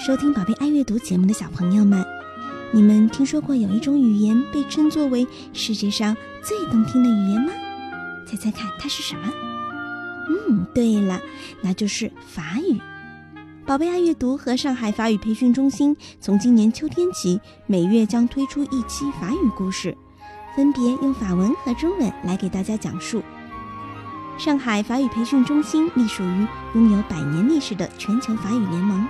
收听宝贝爱阅读节目的小朋友们，你们听说过有一种语言被称作为世界上最动听的语言吗？猜猜看，它是什么？嗯，对了，那就是法语。宝贝爱阅读和上海法语培训中心从今年秋天起，每月将推出一期法语故事，分别用法文和中文来给大家讲述。上海法语培训中心隶属于拥有百年历史的全球法语联盟，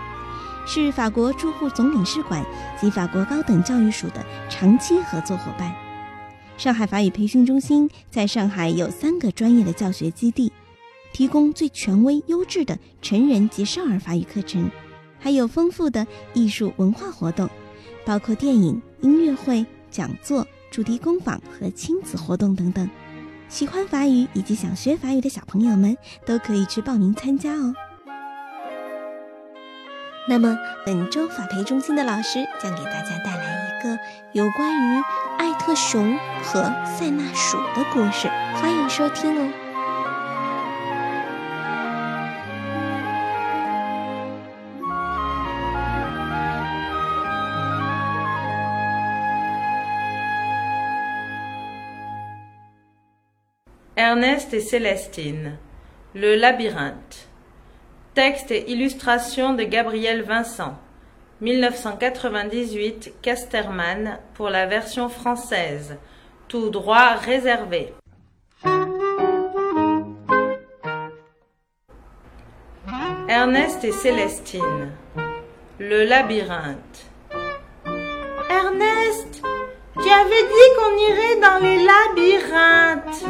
是法国驻沪总领事馆及法国高等教育署的长期合作伙伴。上海法语培训中心在上海有三个专业的教学基地，提供最权威、优质的成人及少儿法语课程，还有丰富的艺术文化活动，包括电影、音乐会、讲座、主题工坊和亲子活动等等。喜欢法语以及想学法语的小朋友们都可以去报名参加哦。那么本周法培中心的老师将给大家带来一个有关于艾特熊和塞纳鼠的故事，欢迎收听哦。Ernest et Célestine. Le labyrinthe. Texte et illustration de Gabriel Vincent. 1998 Casterman pour la version française. Tout droit réservé. Ernest et Célestine. Le labyrinthe. Ernest, tu avais dit qu'on irait dans les labyrinthes.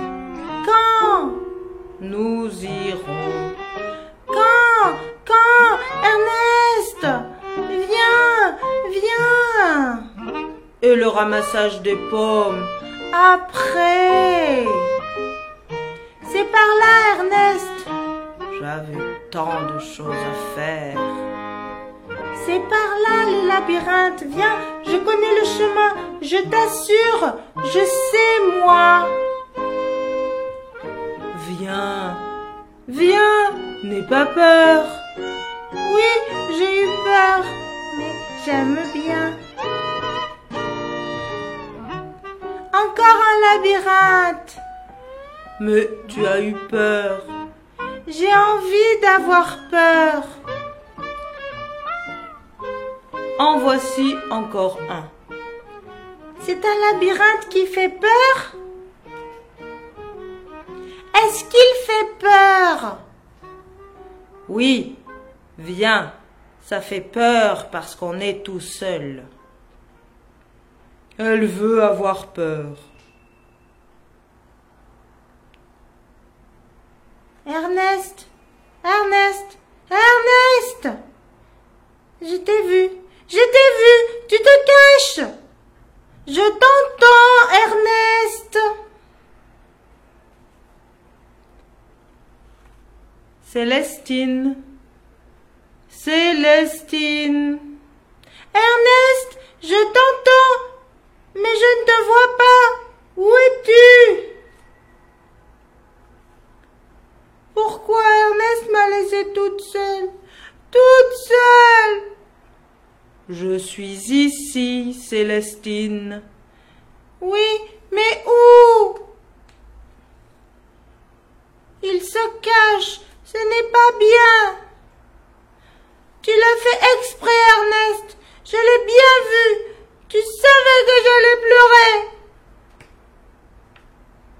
Quand? Nous irons. Le ramassage des pommes. Après C'est par là, Ernest J'avais tant de choses à faire. C'est par là les labyrinthes. Viens, je connais le chemin. Je t'assure, je sais moi. Viens. Viens. N'aie pas peur. Oui, j'ai eu peur, mais j'aime bien. Labyrinthe. Mais tu as eu peur. J'ai envie d'avoir peur. En voici encore un. C'est un labyrinthe qui fait peur Est-ce qu'il fait peur? Oui, viens. Ça fait peur parce qu'on est tout seul. Elle veut avoir peur. Ernest Ernest Ernest Je t'ai vu Je t'ai vu Tu te caches Je t'entends, Ernest Célestine. Célestine. Ernest, je t'entends, mais je ne te vois pas. Suis ici, Célestine. Oui, mais où? Il se cache, ce n'est pas bien. Tu l'as fait exprès, Ernest. Je l'ai bien vu. Tu savais que j'allais pleurer.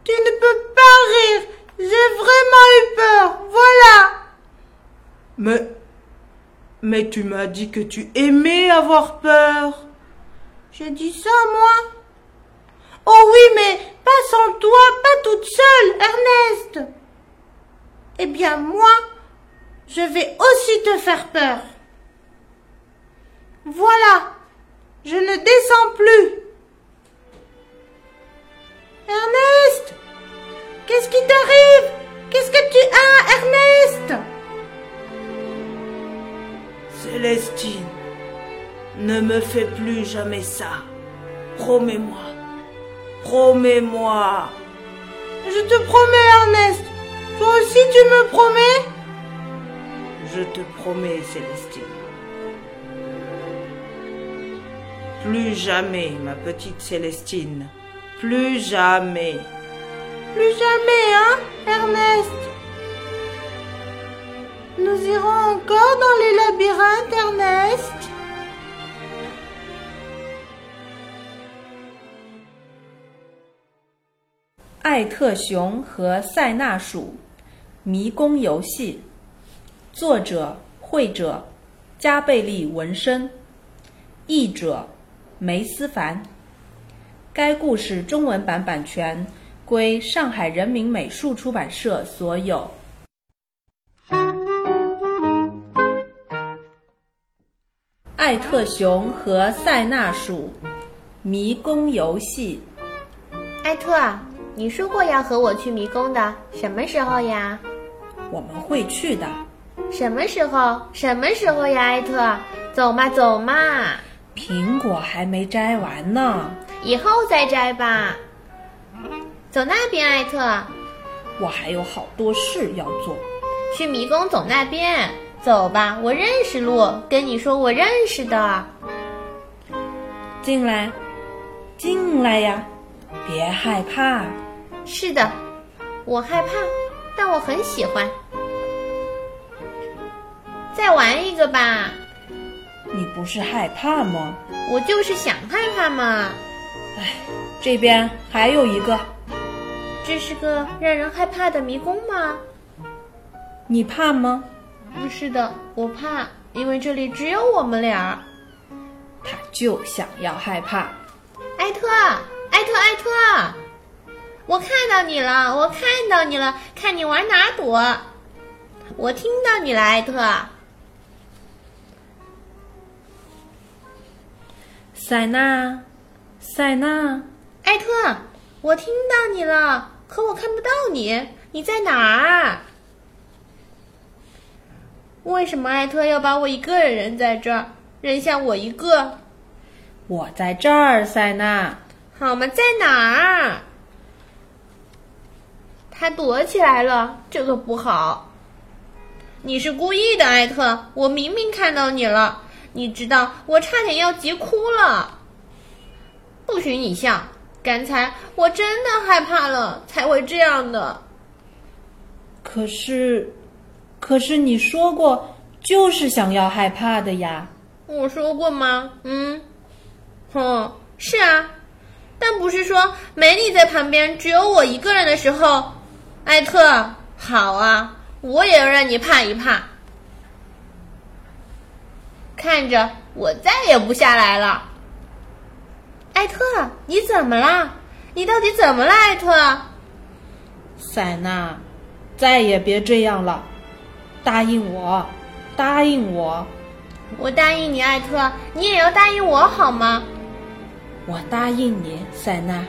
Tu ne peux pas rire. J'ai vraiment eu peur. Voilà. Mais. Mais tu m'as dit que tu aimais avoir peur. J'ai dit ça, moi. Oh oui, mais pas sans toi, pas toute seule, Ernest. Eh bien, moi, je vais aussi te faire peur. Voilà, je ne descends plus. Ernest, qu'est-ce qui t'arrive? Qu'est-ce que tu as, Ernest? Célestine, ne me fais plus jamais ça. Promets-moi. Promets-moi. Je te promets, Ernest. Toi aussi, tu me promets? Je te promets, Célestine. Plus jamais, ma petite Célestine. Plus jamais. Plus jamais, hein, Ernest? Nous irons encore dans les labyrinthes, Ernest 艾特熊和塞纳鼠迷宫游戏，作者绘者加贝利文森，译者梅思凡。该故事中文版版权归上海人民美术出版社所有。艾特熊和塞纳鼠迷宫游戏。艾特，你说过要和我去迷宫的，什么时候呀？我们会去的。什么时候？什么时候呀？艾特，走嘛，走嘛。苹果还没摘完呢，以后再摘吧。走那边，艾特。我还有好多事要做。去迷宫走那边，走吧，我认识路。跟你说，我认识的。进来，进来呀，别害怕。是的，我害怕，但我很喜欢。再玩一个吧。你不是害怕吗？我就是想害怕嘛。哎，这边还有一个。这是个让人害怕的迷宫吗？你怕吗？不是的，我怕，因为这里只有我们俩。他就想要害怕。艾特，艾特，艾特，我看到你了，我看到你了，看你往哪躲。我听到你了，艾特。塞纳，塞纳，艾特，我听到你了，可我看不到你，你在哪儿？为什么艾特要把我一个人扔在这儿，扔下我一个？我在这儿，塞纳。好吗？在哪儿？他躲起来了，这个不好。你是故意的，艾特，我明明看到你了。你知道我差点要急哭了，不许你笑！刚才我真的害怕了，才会这样的。可是，可是你说过就是想要害怕的呀。我说过吗？嗯，哼，是啊，但不是说没你在旁边，只有我一个人的时候，艾特，好啊，我也要让你怕一怕。看着我再也不下来了，艾特，你怎么啦？你到底怎么了，艾特？塞纳，再也别这样了，答应我，答应我。我答应你，艾特，你也要答应我好吗？我答应你，塞纳。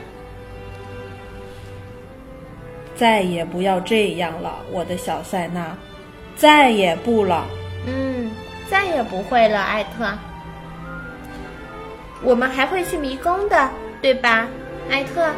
再也不要这样了，我的小塞纳，再也不了。嗯。再也不会了，艾特。我们还会去迷宫的，对吧，艾特？